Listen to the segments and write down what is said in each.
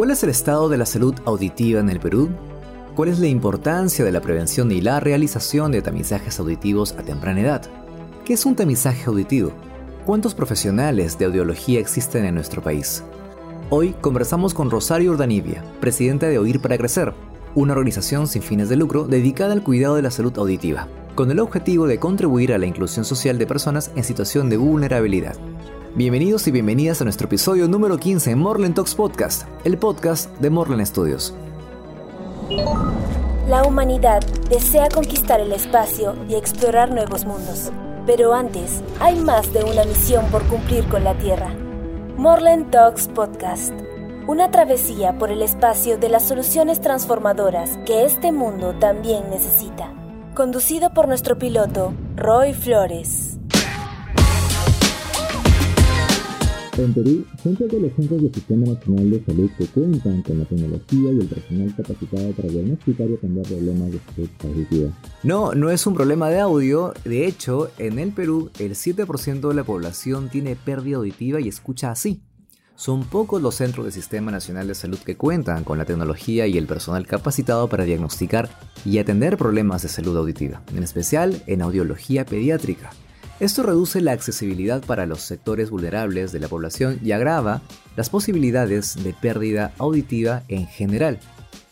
¿Cuál es el estado de la salud auditiva en el Perú? ¿Cuál es la importancia de la prevención y la realización de tamizajes auditivos a temprana edad? ¿Qué es un tamizaje auditivo? ¿Cuántos profesionales de audiología existen en nuestro país? Hoy conversamos con Rosario Urdanibia, presidenta de Oír para Crecer, una organización sin fines de lucro dedicada al cuidado de la salud auditiva, con el objetivo de contribuir a la inclusión social de personas en situación de vulnerabilidad. Bienvenidos y bienvenidas a nuestro episodio número 15 en Morland Talks Podcast, el podcast de Morland Studios. La humanidad desea conquistar el espacio y explorar nuevos mundos. Pero antes, hay más de una misión por cumplir con la Tierra. Morland Talks Podcast. Una travesía por el espacio de las soluciones transformadoras que este mundo también necesita. Conducido por nuestro piloto, Roy Flores. En Perú, son pocos los centros del Sistema Nacional de Salud que cuentan con la tecnología y el personal capacitado para diagnosticar y atender problemas de salud auditiva. No, no es un problema de audio. De hecho, en el Perú, el 7% de la población tiene pérdida auditiva y escucha así. Son pocos los centros del Sistema Nacional de Salud que cuentan con la tecnología y el personal capacitado para diagnosticar y atender problemas de salud auditiva, en especial en audiología pediátrica. Esto reduce la accesibilidad para los sectores vulnerables de la población y agrava las posibilidades de pérdida auditiva en general.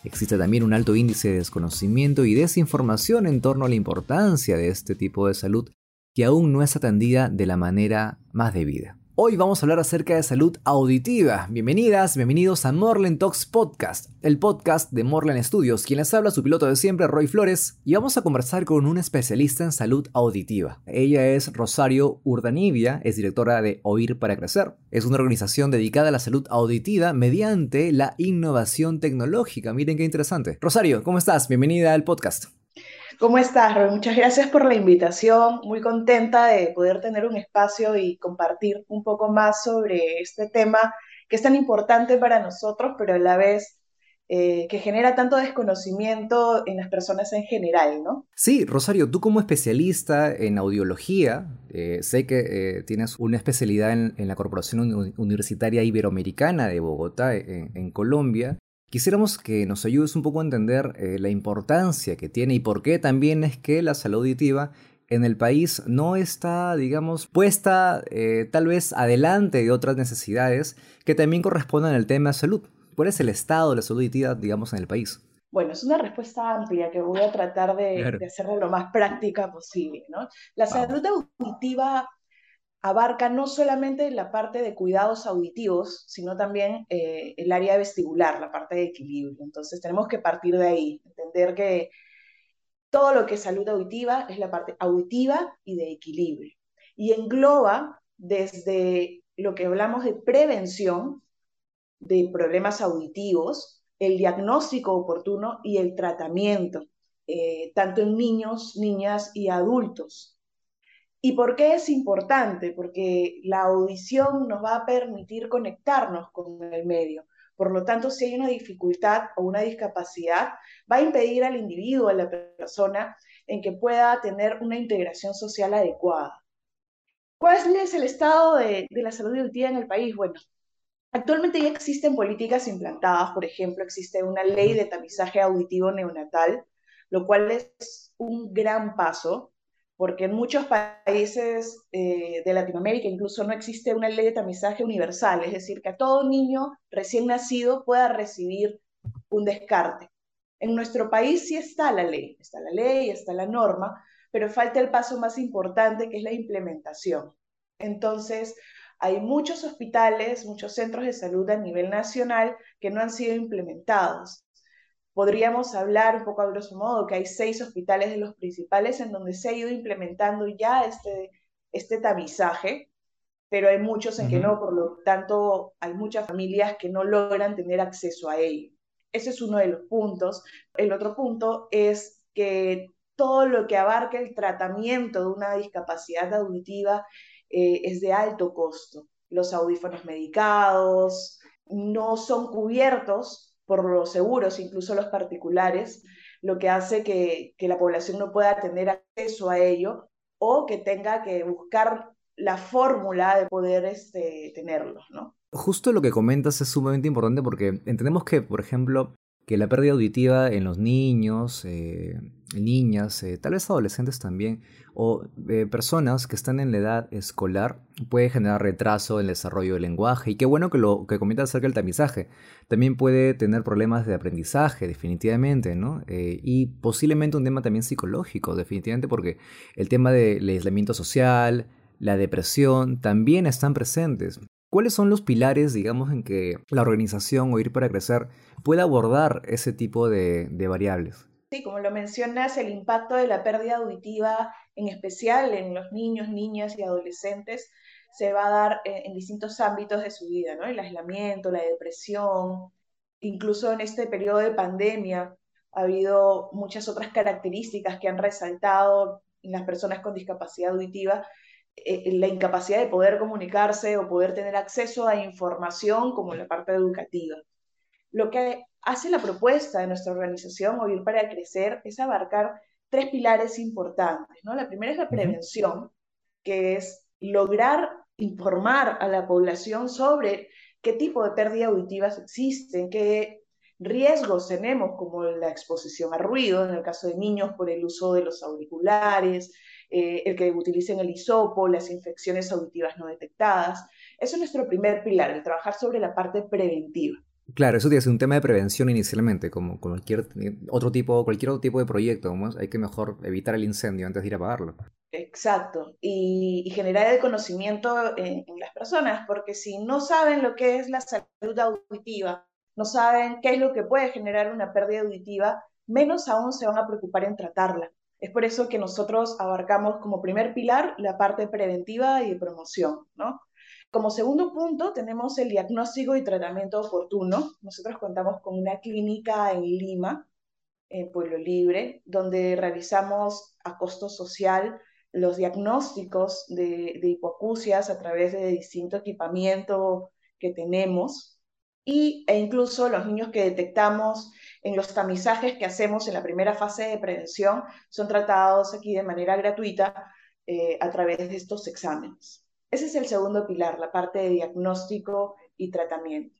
Existe también un alto índice de desconocimiento y desinformación en torno a la importancia de este tipo de salud que aún no es atendida de la manera más debida. Hoy vamos a hablar acerca de salud auditiva. Bienvenidas, bienvenidos a Morland Talks Podcast, el podcast de Morland Studios. Quien les habla, su piloto de siempre, Roy Flores, y vamos a conversar con un especialista en salud auditiva. Ella es Rosario Urdanibia, es directora de Oír para Crecer. Es una organización dedicada a la salud auditiva mediante la innovación tecnológica. Miren qué interesante. Rosario, ¿cómo estás? Bienvenida al podcast. ¿Cómo estás, Roy? Muchas gracias por la invitación. Muy contenta de poder tener un espacio y compartir un poco más sobre este tema que es tan importante para nosotros, pero a la vez eh, que genera tanto desconocimiento en las personas en general, ¿no? Sí, Rosario, tú como especialista en audiología, eh, sé que eh, tienes una especialidad en, la Corporación Universitaria Iberoamericana de Bogotá, en Colombia, Quisiéramos que nos ayudes un poco a entender eh, la importancia que tiene y por qué también es que la salud auditiva en el país no está, digamos, puesta eh, tal vez adelante de otras necesidades que también corresponden al tema de salud. ¿Cuál es el estado de la salud auditiva, digamos, en el país? Bueno, es una respuesta amplia que voy a tratar de, de hacerla lo más práctica posible. ¿no? La salud auditiva abarca no solamente la parte de cuidados auditivos, sino también eh, el área vestibular, la parte de equilibrio. Entonces tenemos que partir de ahí, entender que todo lo que es salud auditiva es la parte auditiva y de equilibrio. Y engloba desde lo que hablamos de prevención de problemas auditivos, el diagnóstico oportuno y el tratamiento, eh, tanto en niños, niñas y adultos. ¿Y por qué es importante? Porque la audición nos va a permitir conectarnos con el medio. Por lo tanto, si hay una dificultad o una discapacidad, va a impedir al individuo, a la persona, en que pueda tener una integración social adecuada. ¿Cuál es el estado de, la salud auditiva en el país? Bueno, actualmente ya existen políticas implantadas, por ejemplo, existe una ley de tamizaje auditivo neonatal, lo cual es un gran paso porque en muchos países eh, de Latinoamérica incluso no existe una ley de tamizaje universal, es decir, que a todo niño recién nacido pueda recibir un descarte. En nuestro país sí está la ley, está la ley, está la norma, pero falta el paso más importante que es la implementación. Entonces, hay muchos hospitales, muchos centros de salud a nivel nacional que no han sido implementados podríamos hablar un poco a grosso modo que hay seis hospitales de los principales en donde se ha ido implementando ya este, este tamizaje, pero hay muchos en que no, por lo tanto hay muchas familias que no logran tener acceso a ello. Ese es uno de los puntos. El otro punto es que todo lo que abarca el tratamiento de una discapacidad auditiva eh, es de alto costo. Los audífonos medicados no son cubiertos por los seguros, incluso los particulares, lo que hace que, la población no pueda tener acceso a ello o que tenga que buscar la fórmula de poder este, tenerlos, ¿no? Justo lo que comentas es sumamente importante porque entendemos que, por ejemplo, que la pérdida auditiva en los niños, eh, niñas, eh, tal vez adolescentes también, o eh, personas que están en la edad escolar, puede generar retraso en el desarrollo del lenguaje. Y qué bueno que lo que comentas acerca del tamizaje. También puede tener problemas de aprendizaje, definitivamente, ¿no? y posiblemente un tema también psicológico, definitivamente, porque el tema del aislamiento social, la depresión, también están presentes. ¿Cuáles son los pilares, digamos, en que la organización o Ir para Crecer puede abordar ese tipo de, variables? Sí, como lo mencionas, el impacto de la pérdida auditiva, en especial en los niños, niñas y adolescentes, se va a dar en, distintos ámbitos de su vida, ¿no? El aislamiento, la depresión, incluso en este periodo de pandemia ha habido muchas otras características que han resaltado en las personas con discapacidad auditiva eh, la incapacidad de poder comunicarse o poder tener acceso a información como la parte educativa. Lo que hace la propuesta de nuestra organización Oír para Crecer es abarcar tres pilares importantes. ¿no? La primera es la prevención, que es lograr informar a la población sobre qué tipo de pérdidas auditivas existen, qué riesgos tenemos, como la exposición a ruido, en el caso de niños por el uso de los auriculares, eh, el que utilicen el hisopo, las infecciones auditivas no detectadas. Eso es nuestro primer pilar, el trabajar sobre la parte preventiva. Claro, eso tiene que ser un tema de prevención inicialmente, como cualquier otro tipo, cualquier otro tipo de proyecto. Hay que mejor evitar el incendio antes de ir a apagarlo. Exacto, y, generar el conocimiento en, en, las personas, porque si no saben lo que es la salud auditiva, no saben qué es lo que puede generar una pérdida auditiva, menos aún se van a preocupar en tratarla. Es por eso que nosotros abarcamos como primer pilar la parte preventiva y de promoción, ¿no? Como segundo punto tenemos el diagnóstico y tratamiento oportuno. Nosotros contamos con una clínica en Lima, en Pueblo Libre, donde realizamos a costo social los diagnósticos de, de a través de distinto equipamiento que tenemos y, e incluso los niños que detectamos en los tamizajes que hacemos en la primera fase de prevención son tratados aquí de manera gratuita eh, a través de estos exámenes. Ese es el segundo pilar, la parte de diagnóstico y tratamiento.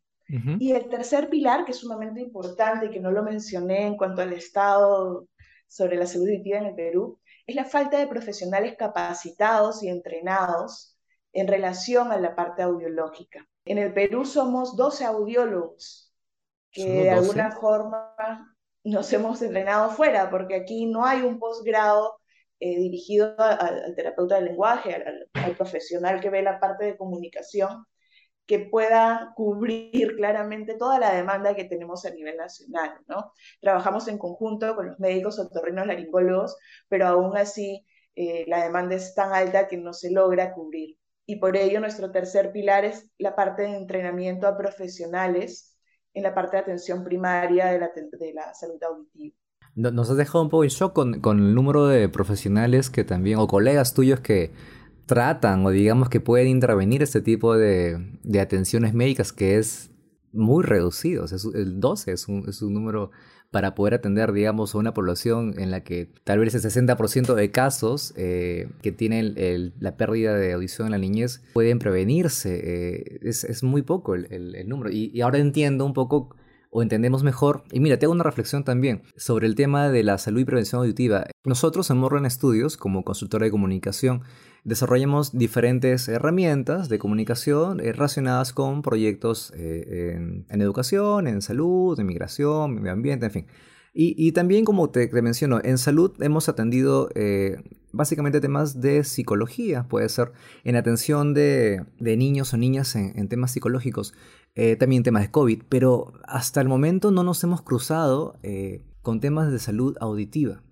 Y el tercer pilar, que es sumamente importante y que no lo mencioné en cuanto al estado sobre la salud auditiva en el Perú, es la falta de profesionales capacitados y entrenados en relación a la parte audiológica. En el Perú somos 12 audiólogos que de alguna forma nos hemos entrenado fuera, porque aquí no hay un posgrado eh, dirigido al terapeuta del lenguaje, al, profesional que ve la parte de comunicación, que pueda cubrir claramente toda la demanda que tenemos a nivel nacional, ¿no? Trabajamos en conjunto con los médicos otorrinos laringólogos, pero aún así eh, la demanda es tan alta que no se logra cubrir. Y por ello nuestro tercer pilar es la parte de entrenamiento a profesionales en la parte de atención primaria de la, de la salud auditiva. Nos has dejado un poco en shock con, con, el número de profesionales que también, o colegas tuyos que tratan o digamos que pueden intervenir este tipo de, de atenciones médicas que es muy reducido. el 12 es un, es un número para poder atender, digamos, a una población en la que tal vez el 60% de casos eh, que tienen la pérdida de audición en la niñez pueden prevenirse. Eh, es, muy poco el, número. Y, ahora entiendo un poco o entendemos mejor. Y mira, te hago una reflexión también sobre el tema de la salud y prevención auditiva. Nosotros en Morgan Studios, como consultora de comunicación, desarrollamos diferentes herramientas de comunicación eh, relacionadas con proyectos eh, en, educación, en salud, en migración, medio ambiente, en fin. Y, también, como te, menciono, en salud hemos atendido eh, básicamente temas de psicología, puede ser en atención de, niños o niñas en temas psicológicos, también temas de COVID, pero hasta el momento no nos hemos cruzado con temas de salud auditiva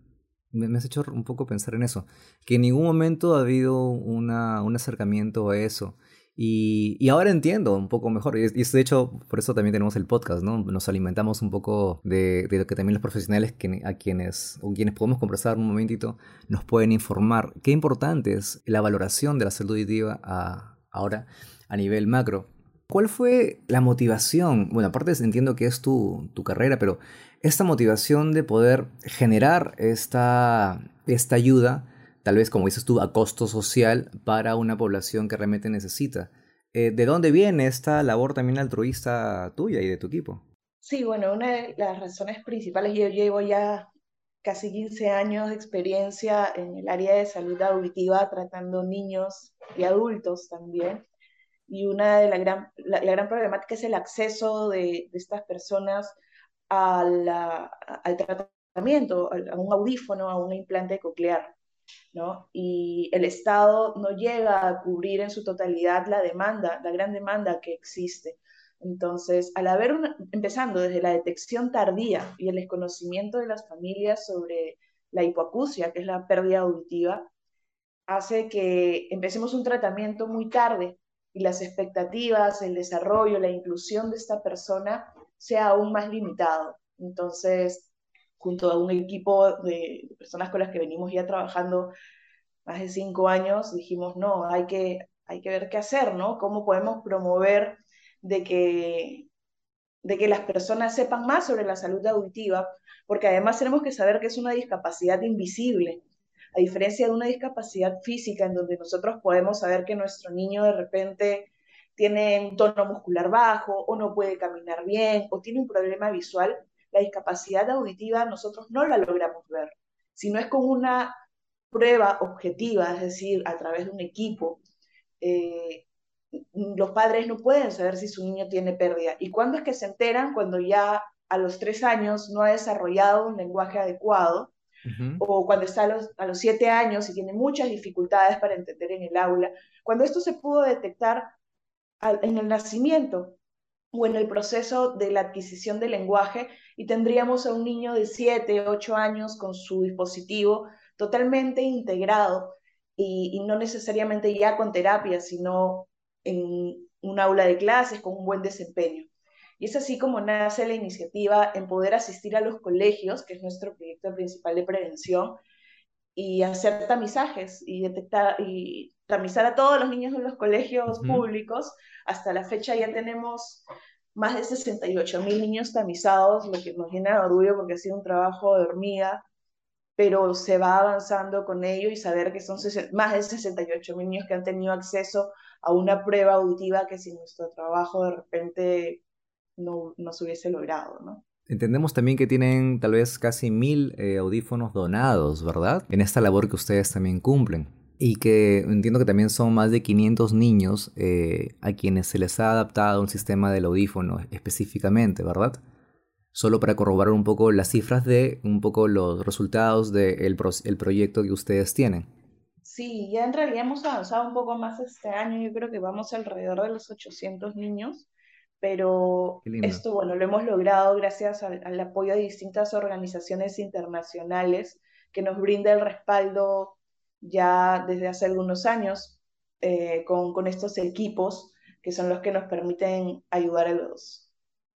me, has hecho un poco pensar en eso, que en ningún momento ha habido una, un acercamiento a eso. Y, y, ahora entiendo un poco mejor. Y, de hecho, por eso también tenemos el podcast, ¿no? Nos alimentamos un poco de, lo que también los profesionales que, a quienes, o quienes podemos conversar un momentito, nos pueden informar. Qué importante es la valoración de la salud auditiva a, ahora a nivel macro. ¿Cuál fue la motivación? Bueno, aparte entiendo que es tu, tu carrera, pero esta motivación de poder generar esta, esta ayuda, tal vez como dices tú, a costo social para una población que realmente necesita eh, ¿de dónde viene esta labor también altruista tuya y de tu equipo? Sí, bueno, una de las razones principales, yo llevo ya casi 15 años de experiencia en el área de salud auditiva tratando niños y adultos también. Y una de las gran, la, gran problemática es el acceso de, estas personas al tratamiento, a un audífono, a un implante coclear. ¿no? Y el Estado no llega a cubrir en su totalidad la demanda, la gran demanda que existe. Entonces, al haber, empezando desde la detección tardía y el desconocimiento de las familias sobre la hipoacusia, que es la pérdida auditiva, hace que empecemos un tratamiento muy tarde y las expectativas, el desarrollo, la inclusión de esta persona sea aún más limitado. Entonces, junto a un equipo de personas con las que venimos ya trabajando más de cinco años, dijimos, no, hay que, hay que ver qué hacer, ¿no? ¿Cómo podemos promover de que, de que las personas sepan más sobre la salud auditiva? Porque además tenemos que saber que es una discapacidad invisible, a diferencia de una discapacidad física en donde nosotros podemos saber que nuestro niño de repente tiene un tono muscular bajo o no puede caminar bien o tiene un problema visual, la discapacidad auditiva nosotros no la logramos ver, sino es con una prueba objetiva, es decir, a través de un equipo. Eh, los padres no pueden saber si su niño tiene pérdida. ¿Y cuándo es que se enteran? Cuando ya a los tres años no ha desarrollado un lenguaje adecuado, o cuando está a los, a los siete años y tiene muchas dificultades para entender en el aula. Cuando esto se pudo detectar en el nacimiento, o en el proceso de la adquisición del lenguaje y tendríamos a un niño de 7, 8 años con su dispositivo totalmente integrado y, no necesariamente ya con terapia, sino en un aula de clases con un buen desempeño. Y es así como nace la iniciativa en poder asistir a los colegios, que es nuestro proyecto principal de prevención, y hacer tamizajes y detectar y tamizar a todos los niños en los colegios públicos. Hasta la fecha ya tenemos más de 68 mil niños tamizados, lo que nos llena de orgullo porque ha sido un trabajo de hormiga, pero se va avanzando con ello y saber que son más de 68 mil niños que han tenido acceso a una prueba auditiva que sin nuestro trabajo de repente no, no se hubiese logrado, ¿no? Entendemos también que tienen tal vez casi mil eh, audífonos donados, ¿verdad? En esta labor que ustedes también cumplen. Y que entiendo que también son más de 500 niños eh, a quienes se les ha adaptado un sistema del audífono específicamente, ¿verdad? Solo para corroborar un poco las cifras de un poco los resultados del el proyecto que ustedes tienen. Sí, ya en realidad hemos avanzado un poco más este año. Yo creo que vamos alrededor de los 800 niños pero esto, bueno, lo hemos logrado gracias al, apoyo de distintas organizaciones internacionales que nos brinda el respaldo ya desde hace algunos años eh, con, con, estos equipos que son los que nos permiten ayudar a los,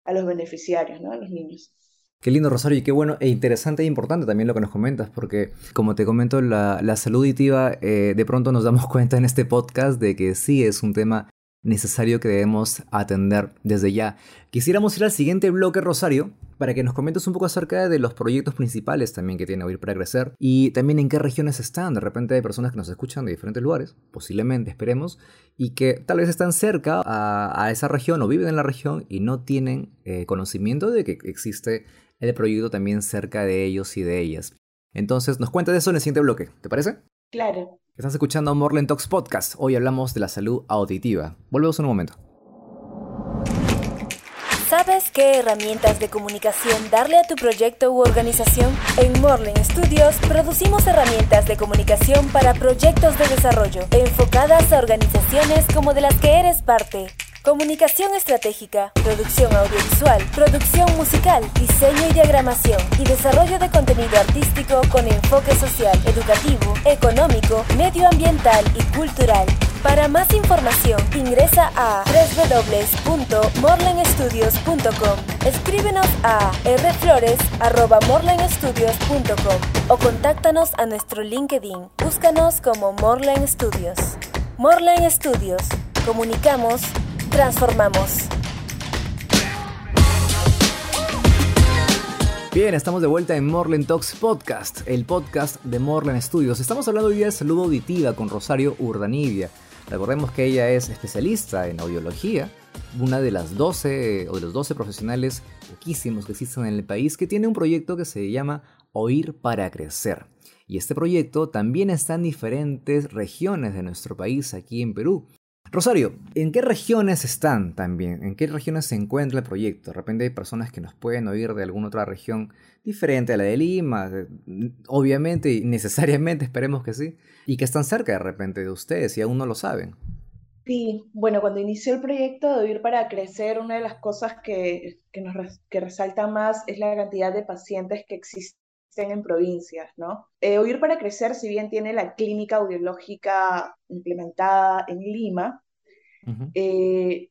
a los beneficiarios, ¿no? a los niños. Qué lindo, Rosario, y qué bueno e interesante e importante también lo que nos comentas, porque como te comento, la, la salud auditiva, eh, de pronto nos damos cuenta en este podcast de que sí es un tema necesario que debemos atender desde ya. Quisiéramos ir al siguiente bloque, Rosario, para que nos comentes un poco acerca de los proyectos principales también que tiene Oír para Crecer y también en qué regiones están. De repente hay personas que nos escuchan de diferentes lugares, posiblemente, esperemos, y que tal vez están cerca a, esa región o viven en la región y no tienen eh, conocimiento de que existe el proyecto también cerca de ellos y de ellas. Entonces, nos cuentas de eso en el siguiente bloque, ¿te parece? Claro. Estás escuchando Morlen Talks Podcast. Hoy hablamos de la salud auditiva. Volvemos en un momento. ¿Sabes qué herramientas de comunicación darle a tu proyecto u organización? En Morlen Studios producimos herramientas de comunicación para proyectos de desarrollo enfocadas a organizaciones como de las que eres parte. Comunicación estratégica, producción audiovisual, producción musical, diseño y diagramación y desarrollo de contenido artístico con enfoque social, educativo, económico, medioambiental y cultural. Para más información ingresa a www.morlenstudios.com. Escríbenos a rflores.morlenstudios.com o contáctanos a nuestro LinkedIn. Búscanos como Morlen Studios. Morlen Studios. Comunicamos transformamos. Bien, estamos de vuelta en Morlen Talks Podcast, el podcast de Morlen Studios. Estamos hablando hoy de salud auditiva con Rosario Urdanibia. Recordemos que ella es especialista en audiología, una de las 12 o de los 12 profesionales poquísimos que existen en el país que tiene un proyecto que se llama Oír para Crecer. Y este proyecto también está en diferentes regiones de nuestro país, aquí en Perú. Rosario, ¿en qué regiones están también? ¿En qué regiones se encuentra el proyecto? De repente hay personas que nos pueden oír de alguna otra región diferente a la de Lima, obviamente y necesariamente esperemos que sí, y que están cerca de repente de ustedes y aún no lo saben. Sí, bueno, cuando inició el proyecto de Oír para Crecer, una de las cosas que, que resalta más es la cantidad de pacientes que existen en provincias, ¿no? Eh, Oír para Crecer, si bien tiene la clínica audiológica implementada en Lima, eh,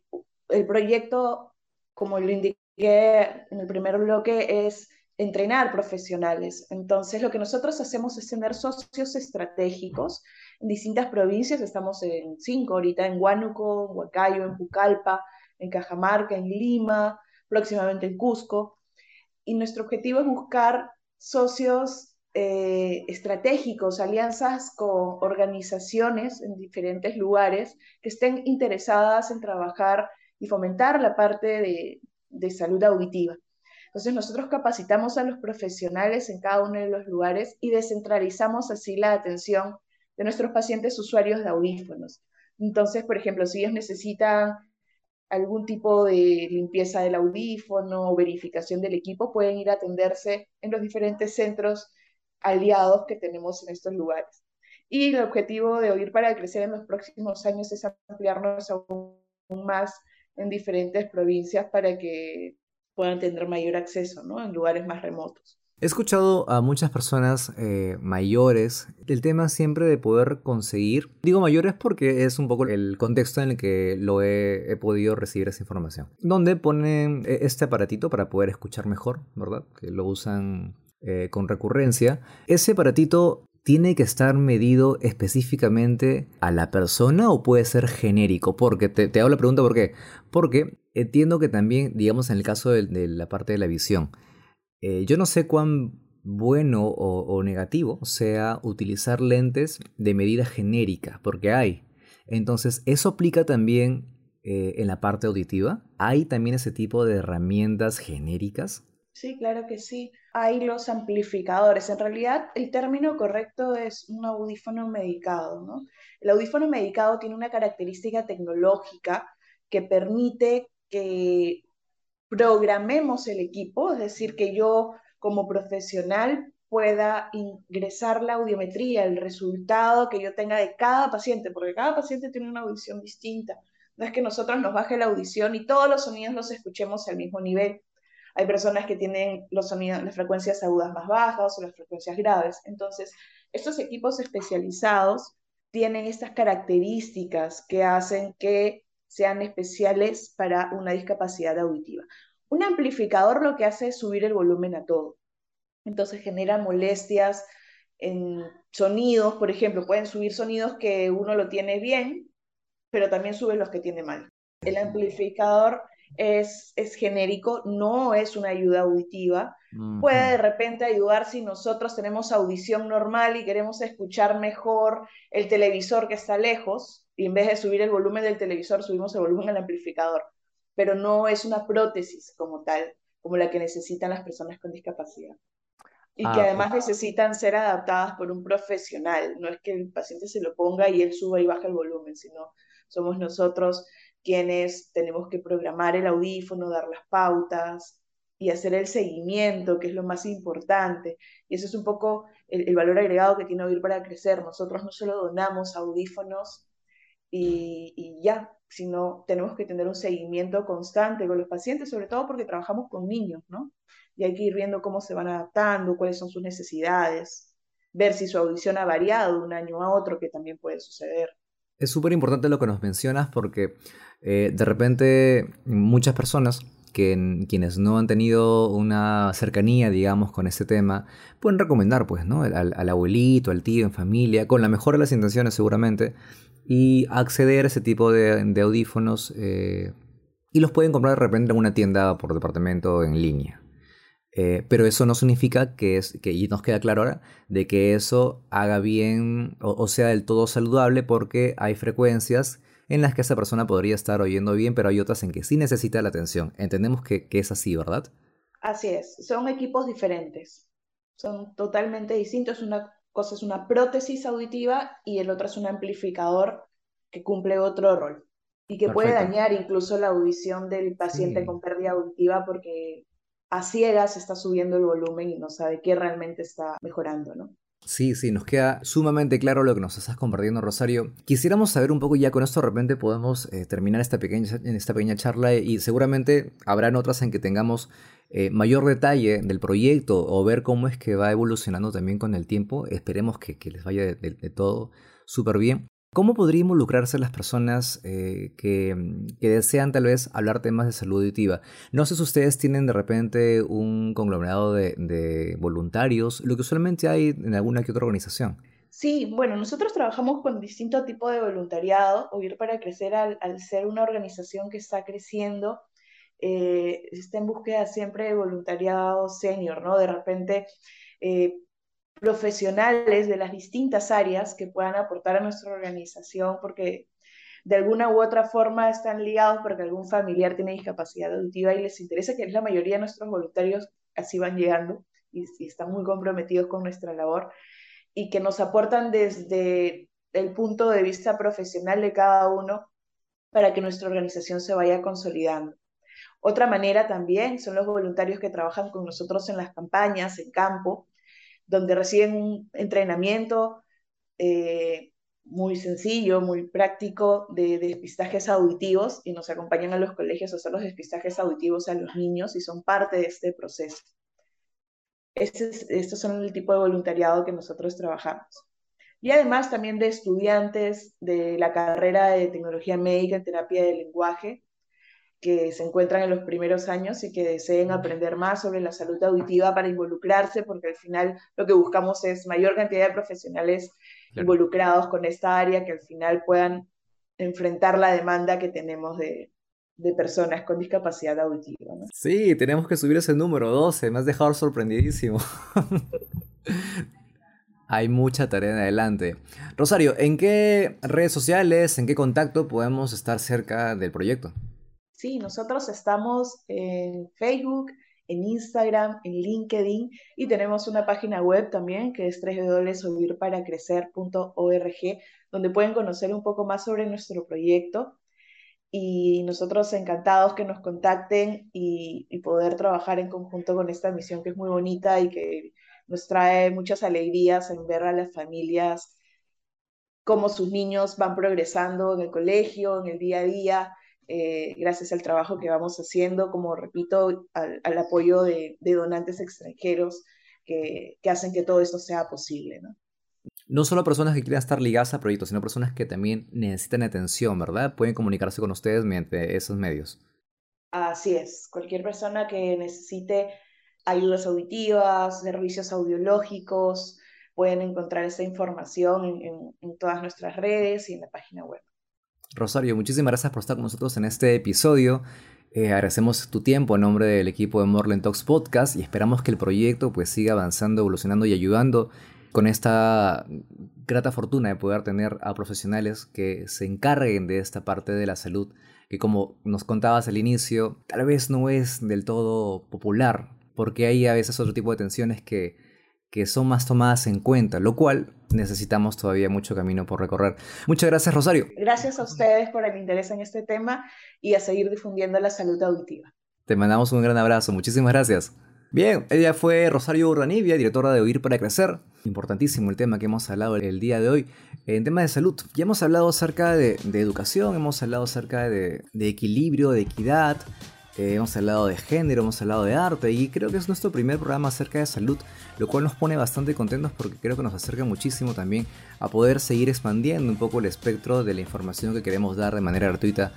el proyecto, como lo indiqué en el primer bloque, es entrenar profesionales. Entonces, lo que nosotros hacemos es tener socios estratégicos en distintas provincias. Estamos en cinco ahorita, en Huánuco, en Huacayo, en Pucallpa, en Cajamarca, en Lima, próximamente en Cusco. Y nuestro objetivo es buscar socios eh, estratégicos, alianzas con organizaciones en diferentes lugares que estén interesadas en trabajar y fomentar la parte de, de salud auditiva. Entonces nosotros capacitamos a los profesionales en cada uno de los lugares y descentralizamos así la atención de nuestros pacientes usuarios de audífonos. Entonces, por ejemplo, si ellos necesitan algún tipo de limpieza del audífono o verificación del equipo, pueden ir a atenderse en los diferentes centros aliados que tenemos en estos lugares. Y el objetivo de Oír para Crecer en los próximos años es ampliarnos aún más en diferentes provincias para que puedan tener mayor acceso ¿no? en lugares más remotos. He escuchado a muchas personas eh, mayores el tema siempre de poder conseguir, digo mayores porque es un poco el contexto en el que lo he, podido recibir esa información, donde ponen eh, este aparatito para poder escuchar mejor, ¿verdad? Que lo usan eh, con recurrencia. Ese aparatito tiene que estar medido específicamente a la persona o puede ser genérico? Porque te, hago la pregunta por qué. Porque entiendo que también, digamos en el caso de la parte de la visión, eh, yo no sé cuán bueno o, negativo sea utilizar lentes de medida genérica, porque hay. Entonces, ¿eso aplica también eh, en la parte auditiva? ¿Hay también ese tipo de herramientas genéricas? Sí, claro que sí. Hay los amplificadores. En realidad, el término correcto es un audífono medicado. ¿no? El audífono medicado tiene una característica tecnológica que permite que programemos el equipo, es decir, que yo como profesional pueda ingresar la audiometría, el resultado que yo tenga de cada paciente, porque cada paciente tiene una audición distinta. No es que nosotros nos baje la audición y todos los sonidos los escuchemos al mismo nivel. Hay personas que tienen los sonidos, las frecuencias agudas más bajas o las frecuencias graves. Entonces, estos equipos especializados tienen estas características que hacen que sean especiales para una discapacidad auditiva. Un amplificador lo que hace es subir el volumen a todo. Entonces genera molestias en sonidos, por ejemplo, pueden subir sonidos que uno lo tiene bien, pero también sube los que tiene mal. El amplificador es, es genérico, no es una ayuda auditiva. Puede de repente ayudar si nosotros tenemos audición normal y queremos escuchar mejor el televisor que está lejos, y en vez de subir el volumen del televisor, subimos el volumen del amplificador. Pero no es una prótesis como tal, como la que necesitan las personas con discapacidad. Y que ah, además necesitan ser adaptadas por un profesional. No es que el paciente se lo ponga y él suba y baja el volumen, sino somos nosotros quienes tenemos que programar el audífono, dar las pautas y hacer el seguimiento, que es lo más importante. Y eso es un poco el, el valor agregado que tiene Oír para Crecer. Nosotros no solo donamos audífonos y, ya, sino tenemos que tener un seguimiento constante con los pacientes, sobre todo porque trabajamos con niños, ¿no? Y hay que ir viendo cómo se van adaptando, cuáles son sus necesidades, ver si su audición ha variado de un año a otro, que también puede suceder. Es súper importante lo que nos mencionas porque eh, de repente muchas personas que, quienes no han tenido una cercanía, digamos, con este tema, pueden recomendar, pues, ¿no? Al, al, abuelito, al tío, en familia, con la mejor de las intenciones seguramente, y acceder a ese tipo de, audífonos eh, y los pueden comprar de repente en una tienda por departamento en línea. Eh, pero eso no significa que es, que, y nos queda claro ahora, de que eso haga bien o, sea del todo saludable porque hay frecuencias en las que esa persona podría estar oyendo bien, pero hay otras en que sí necesita la atención. Entendemos que, que es así, ¿verdad? Así es, son equipos diferentes, son totalmente distintos. Una cosa es una prótesis auditiva y el otro es un amplificador que cumple otro rol. Y que puede dañar incluso la audición del paciente con pérdida auditiva porque a ciegas está subiendo el volumen y no sabe qué realmente está mejorando, ¿no? Sí, sí, nos queda sumamente claro lo que nos estás compartiendo, Rosario. Quisiéramos saber un poco, ya con esto de repente podemos eh, terminar esta pequeña, esta pequeña charla y seguramente habrán otras en que tengamos eh, mayor detalle del proyecto o ver cómo es que va evolucionando también con el tiempo. Esperemos que, les vaya de, de todo súper bien. ¿Cómo podría involucrarse las personas eh, mm, que, desean tal vez hablar temas de salud auditiva? No sé si ustedes tienen de repente un conglomerado de, voluntarios, lo que usualmente hay en alguna que otra organización. Sí, bueno, nosotros trabajamos con distinto tipo de voluntariado. Oír para Crecer, al, ser una organización que está creciendo, eh, está en búsqueda siempre de voluntariado senior, ¿no? De repente, eh, profesionales de las distintas áreas que puedan aportar a nuestra organización, porque de alguna u otra forma están ligados porque algún familiar tiene discapacidad auditiva y les interesa, que es la mayoría de nuestros voluntarios así van llegando y, están muy comprometidos con nuestra labor y que nos aportan desde el punto de vista profesional de cada uno para que nuestra organización se vaya consolidando. Otra manera también son los voluntarios que trabajan con nosotros en las campañas, en campo, donde reciben un entrenamiento eh, muy sencillo, muy práctico de, despistajes auditivos y nos acompañan a los colegios a hacer los despistajes auditivos a los niños y son parte de este proceso. Este estos son el tipo de voluntariado que nosotros trabajamos. Y además también de estudiantes de la carrera de tecnología médica en terapia del lenguaje, que se encuentran en los primeros años y que deseen aprender más sobre la salud auditiva para involucrarse, porque al final lo que buscamos es mayor cantidad de profesionales involucrados con esta área que al final puedan enfrentar la demanda que tenemos de, personas con discapacidad auditiva. Sí, tenemos que subir ese número 12, me has dejado sorprendidísimo. Hay mucha tarea en adelante. Rosario, ¿en qué redes sociales, en qué contacto podemos estar cerca del proyecto? Sí, nosotros estamos en Facebook, en Instagram, en LinkedIn y tenemos una página web también que es www.ovirparacrecer.org, donde pueden conocer un poco más sobre nuestro proyecto. Y nosotros encantados que nos contacten y, y, poder trabajar en conjunto con esta misión que es muy bonita y que nos trae muchas alegrías en ver a las familias cómo sus niños van progresando en el colegio, en el día a día eh, gracias al trabajo que vamos haciendo, como repito, al, apoyo de, donantes extranjeros que, hacen que todo esto sea posible. ¿no? no solo personas que quieran estar ligadas a proyectos, sino personas que también necesitan atención, ¿verdad? Pueden comunicarse con ustedes mediante esos medios. Así es, cualquier persona que necesite ayudas auditivas, servicios audiológicos, pueden encontrar esa información en todas nuestras redes y en la página web. Rosario, muchísimas gracias por estar con nosotros en este episodio. Eh, agradecemos tu tiempo en nombre del equipo de Morland Talks Podcast y esperamos que el proyecto pues siga avanzando, evolucionando y ayudando con esta grata fortuna de poder tener a profesionales que se encarguen de esta parte de la salud que como nos contabas al inicio, tal vez no es del todo popular, porque hay a veces otro tipo de tensiones que que son más tomadas en cuenta, lo cual necesitamos todavía mucho camino por recorrer. Muchas gracias, Rosario. Gracias a ustedes por el interés en este tema y a seguir difundiendo la salud auditiva. Te mandamos un gran abrazo, muchísimas gracias. Bien, ella fue Rosario Urranibia, directora de Oír para Crecer. Importantísimo el tema que hemos hablado el día de hoy. En tema de salud, ya hemos hablado acerca de, educación, hemos hablado acerca de, de equilibrio, de equidad, eh, hemos hablado de género, hemos hablado de arte y creo que es nuestro primer programa acerca de salud, lo cual nos pone bastante contentos porque creo que nos acerca muchísimo también a poder seguir expandiendo un poco el espectro de la información que queremos dar de manera gratuita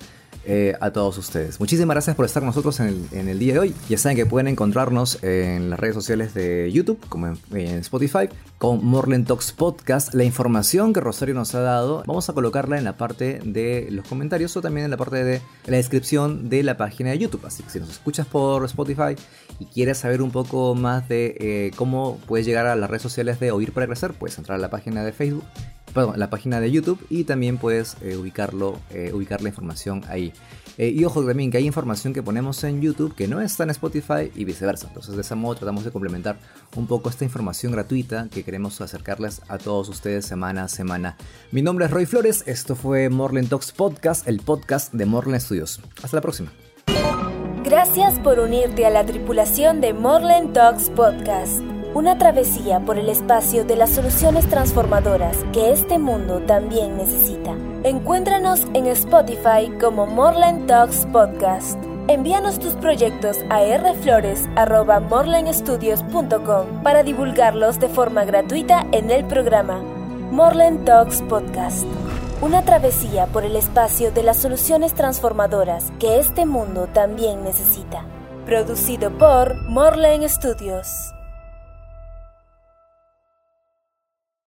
eh, a todos ustedes. Muchísimas gracias por estar con nosotros en el, día de hoy. Ya saben que pueden encontrarnos en las redes sociales de YouTube, como en, Spotify, con Morland Podcast. La información que Rosario nos ha dado, vamos a colocarla en la parte de los comentarios o también en la parte de la descripción de la página de YouTube. Así que si nos escuchas por Spotify y quieres saber un poco más de eh, cómo puedes llegar a las redes sociales de Oír para Crecer, puedes entrar a la página de Facebook perdón, la página de YouTube y también puedes eh, ubicarlo, eh, ubicar la información ahí. Eh, y ojo también que hay información que ponemos en YouTube que no está en Spotify y viceversa. Entonces de ese modo tratamos de complementar un poco esta información gratuita que queremos acercarles a todos ustedes semana a semana. Mi nombre es Roy Flores, esto fue Morland Talks Podcast, el podcast de Morland Studios. Hasta la próxima. Gracias por unirte a la tripulación de Morland Talks Podcast una travesía por el espacio de las soluciones transformadoras que este mundo también necesita. Encuéntranos en Spotify como Morland Talks Podcast. Envíanos tus proyectos a rflores.morlandstudios.com para divulgarlos de forma gratuita en el programa Morland Talks Podcast. Una travesía por el espacio de las soluciones transformadoras que este mundo también necesita. Producido por Morland Studios.